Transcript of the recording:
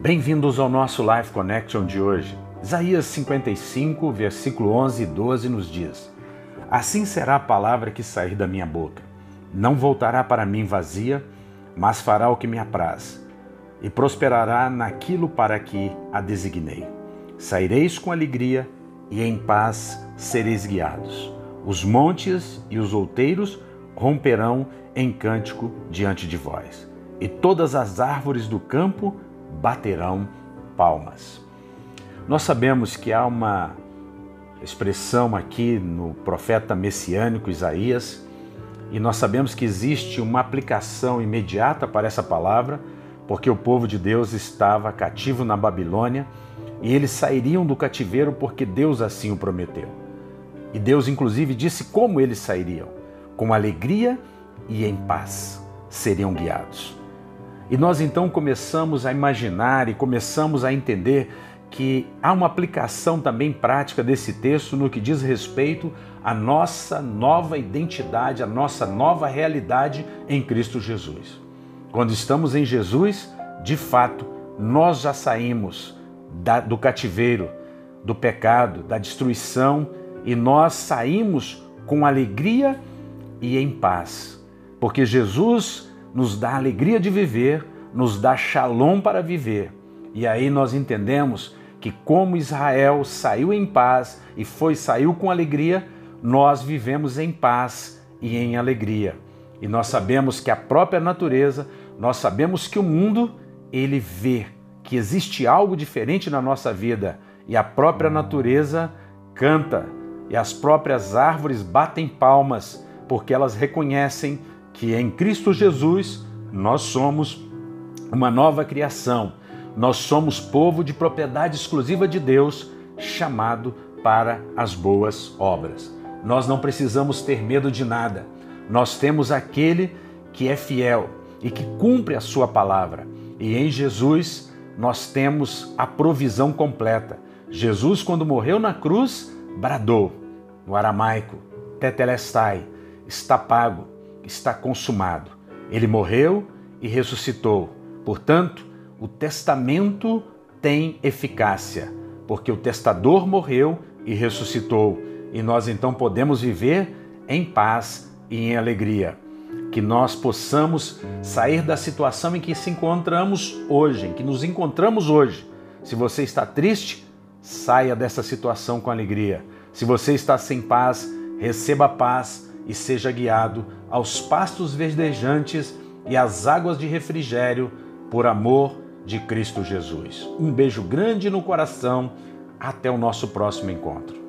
Bem-vindos ao nosso Life Connection de hoje. Isaías 55, versículo 11 e 12 nos diz: Assim será a palavra que sair da minha boca. Não voltará para mim vazia, mas fará o que me apraz, e prosperará naquilo para que a designei. Saireis com alegria e em paz sereis guiados. Os montes e os outeiros romperão em cântico diante de vós, e todas as árvores do campo baterão palmas. Nós sabemos que há uma expressão aqui no profeta messiânico Isaías, e nós sabemos que existe uma aplicação imediata para essa palavra, porque o povo de Deus estava cativo na Babilônia e eles sairiam do cativeiro porque Deus assim o prometeu. E Deus, inclusive, disse como eles sairiam: com alegria e em paz seriam guiados. E nós então começamos a imaginar e começamos a entender que há uma aplicação também prática desse texto no que diz respeito à nossa nova identidade, à nossa nova realidade em Cristo Jesus. Quando estamos em Jesus, de fato, nós já saímos da, do cativeiro, do pecado, da destruição e nós saímos com alegria e em paz, porque Jesus nos dá alegria de viver, nos dá shalom para viver. E aí nós entendemos que como Israel saiu em paz e foi saiu com alegria, nós vivemos em paz e em alegria. E nós sabemos que a própria natureza, nós sabemos que o mundo ele vê que existe algo diferente na nossa vida e a própria natureza canta e as próprias árvores batem palmas porque elas reconhecem que em Cristo Jesus nós somos uma nova criação nós somos povo de propriedade exclusiva de Deus, chamado para as boas obras. Nós não precisamos ter medo de nada. Nós temos aquele que é fiel e que cumpre a sua palavra. E em Jesus nós temos a provisão completa. Jesus, quando morreu na cruz, bradou no aramaico: Tetelestai, está pago, está consumado. Ele morreu e ressuscitou. Portanto, o testamento tem eficácia, porque o testador morreu e ressuscitou, e nós então podemos viver em paz e em alegria. Que nós possamos sair da situação em que se encontramos hoje, em que nos encontramos hoje. Se você está triste, saia dessa situação com alegria. Se você está sem paz, receba paz e seja guiado aos pastos verdejantes e às águas de refrigério por amor de Cristo Jesus. Um beijo grande no coração. Até o nosso próximo encontro.